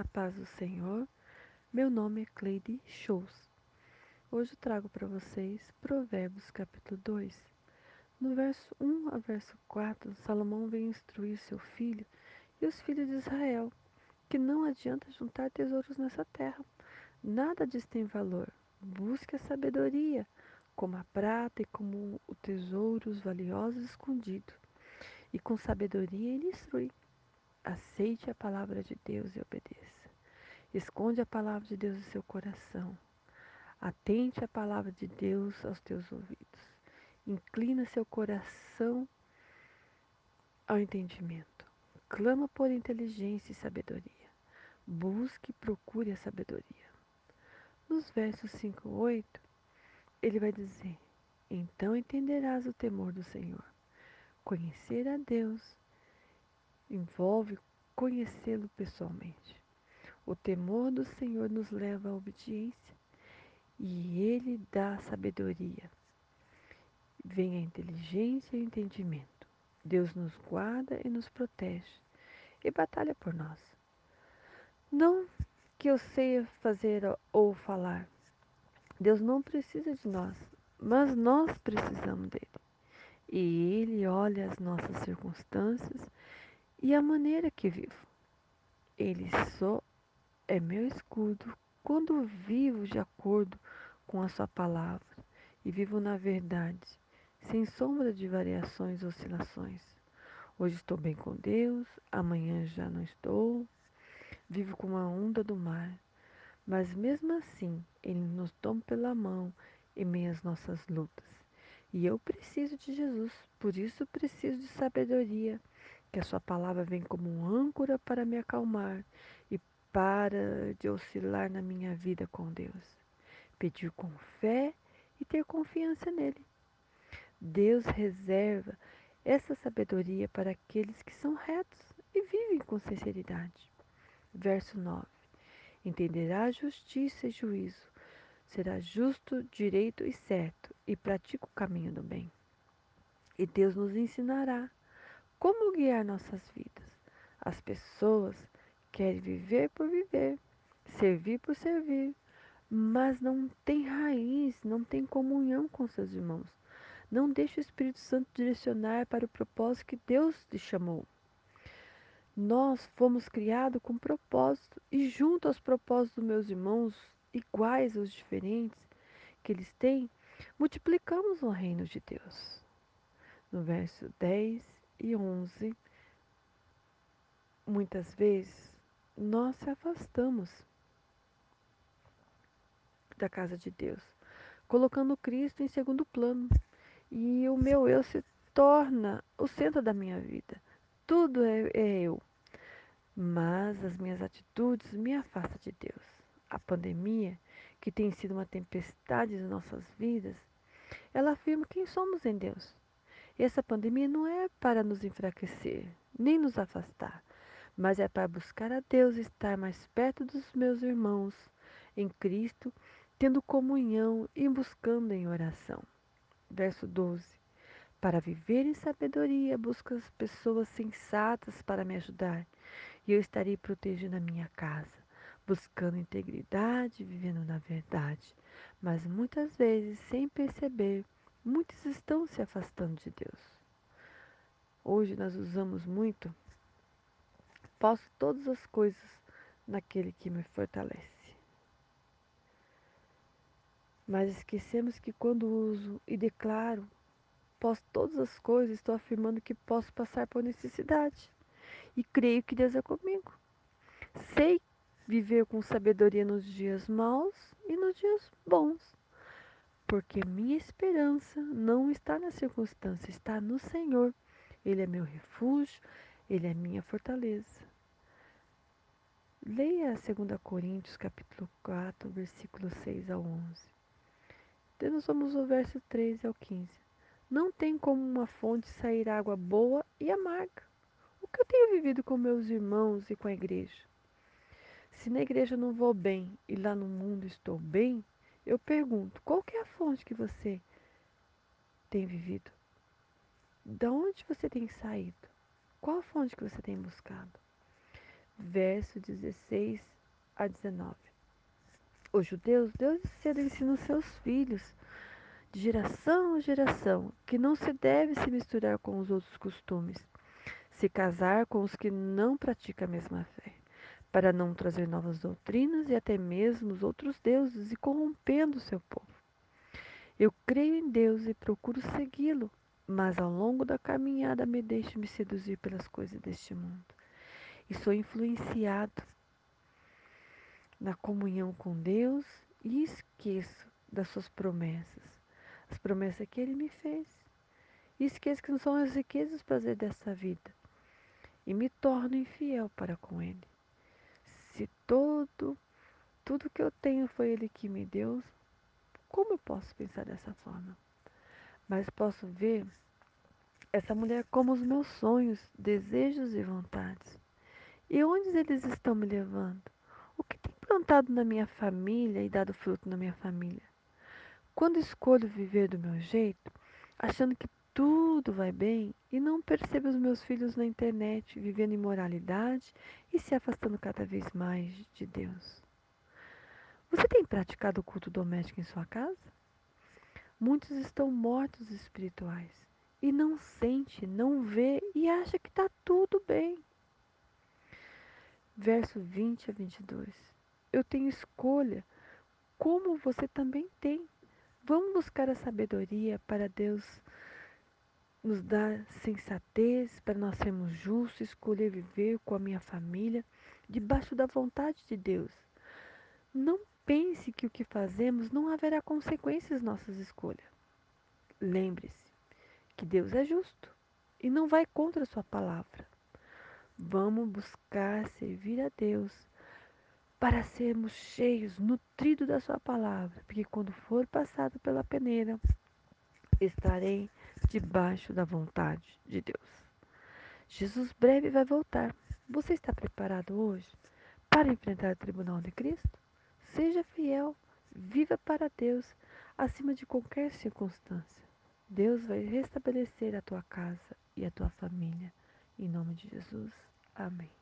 a paz do Senhor. Meu nome é Cleide Shows. Hoje trago para vocês Provérbios capítulo 2. No verso 1 a verso 4, Salomão vem instruir seu filho e os filhos de Israel que não adianta juntar tesouros nessa terra. Nada disso tem valor. Busque a sabedoria, como a prata e como o tesouro, os valiosos escondidos. E com sabedoria ele instrui. Aceite a palavra de Deus e obedeça. Esconde a palavra de Deus no seu coração. Atente a palavra de Deus aos teus ouvidos. Inclina seu coração ao entendimento. Clama por inteligência e sabedoria. Busque e procure a sabedoria. Nos versos 5 e 8, ele vai dizer: Então entenderás o temor do Senhor. Conhecer a Deus envolve conhecê-lo pessoalmente. O temor do Senhor nos leva à obediência e ele dá sabedoria. Vem a inteligência e o entendimento. Deus nos guarda e nos protege e batalha por nós. Não que eu sei fazer ou falar. Deus não precisa de nós, mas nós precisamos dele. E ele olha as nossas circunstâncias e a maneira que vivo. Ele só é meu escudo quando vivo de acordo com a sua palavra e vivo na verdade, sem sombra de variações ou oscilações. Hoje estou bem com Deus, amanhã já não estou. Vivo como a onda do mar. Mas mesmo assim, Ele nos toma pela mão em meio às nossas lutas. E eu preciso de Jesus, por isso preciso de sabedoria, que a sua palavra vem como um âncora para me acalmar e para de oscilar na minha vida com Deus. Pedir com fé e ter confiança nele. Deus reserva essa sabedoria para aqueles que são retos e vivem com sinceridade. Verso 9. Entenderá justiça e juízo, será justo, direito e certo, e pratica o caminho do bem. E Deus nos ensinará como guiar nossas vidas. As pessoas querem viver por viver, servir por servir, mas não tem raiz, não tem comunhão com seus irmãos. Não deixe o Espírito Santo direcionar para o propósito que Deus te chamou. Nós fomos criados com propósito e junto aos propósitos dos meus irmãos, iguais aos diferentes que eles têm, multiplicamos o reino de Deus. No verso 10 e 11, muitas vezes nós se afastamos da casa de Deus, colocando Cristo em segundo plano, e o meu eu se torna o centro da minha vida. Tudo é, é eu. Mas as minhas atitudes me afastam de Deus. A pandemia, que tem sido uma tempestade em nossas vidas, ela afirma quem somos em Deus. Essa pandemia não é para nos enfraquecer, nem nos afastar, mas é para buscar a Deus estar mais perto dos meus irmãos em Cristo, tendo comunhão e buscando em oração. Verso 12. Para viver em sabedoria, busco as pessoas sensatas para me ajudar e eu estarei protegendo a minha casa, buscando integridade, vivendo na verdade. Mas muitas vezes, sem perceber, muitos estão se afastando de Deus. Hoje nós usamos muito, posso todas as coisas naquele que me fortalece. Mas esquecemos que quando uso e declaro, posso todas as coisas, estou afirmando que posso passar por necessidade e creio que Deus é comigo. Sei viver com sabedoria nos dias maus e nos dias bons, porque minha esperança não está na circunstância, está no Senhor. Ele é meu refúgio, ele é minha fortaleza. Leia 2 Coríntios capítulo 4, versículos 6 ao 11. Então nós vamos ao verso 13 ao 15. Não tem como uma fonte sair água boa e amarga que eu tenho vivido com meus irmãos e com a igreja? Se na igreja não vou bem e lá no mundo estou bem, eu pergunto, qual que é a fonte que você tem vivido? Da onde você tem saído? Qual a fonte que você tem buscado? verso 16 a 19. Os judeus, Deus cedo ensina os seus filhos, de geração a geração, que não se deve se misturar com os outros costumes, se casar com os que não praticam a mesma fé, para não trazer novas doutrinas e até mesmo os outros deuses e corrompendo o seu povo. Eu creio em Deus e procuro segui-lo, mas ao longo da caminhada me deixo me seduzir pelas coisas deste mundo. E sou influenciado na comunhão com Deus e esqueço das suas promessas, as promessas que ele me fez. E esqueço que não são as riquezas os prazeres dessa vida. E me torno infiel para com ele. Se todo, tudo que eu tenho foi ele que me deu, como eu posso pensar dessa forma? Mas posso ver essa mulher como os meus sonhos, desejos e vontades. E onde eles estão me levando? O que tem plantado na minha família e dado fruto na minha família? Quando escolho viver do meu jeito, achando que tudo vai bem e não percebo os meus filhos na internet vivendo imoralidade e se afastando cada vez mais de Deus. Você tem praticado o culto doméstico em sua casa? Muitos estão mortos espirituais e não sente, não vê e acha que está tudo bem. Verso 20 a 22. Eu tenho escolha, como você também tem. Vamos buscar a sabedoria para Deus nos dar sensatez, para nós sermos justos, escolher viver com a minha família debaixo da vontade de Deus. Não pense que o que fazemos não haverá consequências nossas escolhas. Lembre-se que Deus é justo e não vai contra a sua palavra. Vamos buscar servir a Deus para sermos cheios, nutridos da sua palavra, porque quando for passado pela peneira, estarei debaixo da vontade de Deus. Jesus breve vai voltar. Você está preparado hoje para enfrentar o tribunal de Cristo? Seja fiel, viva para Deus acima de qualquer circunstância. Deus vai restabelecer a tua casa e a tua família. Em nome de Jesus. Amém.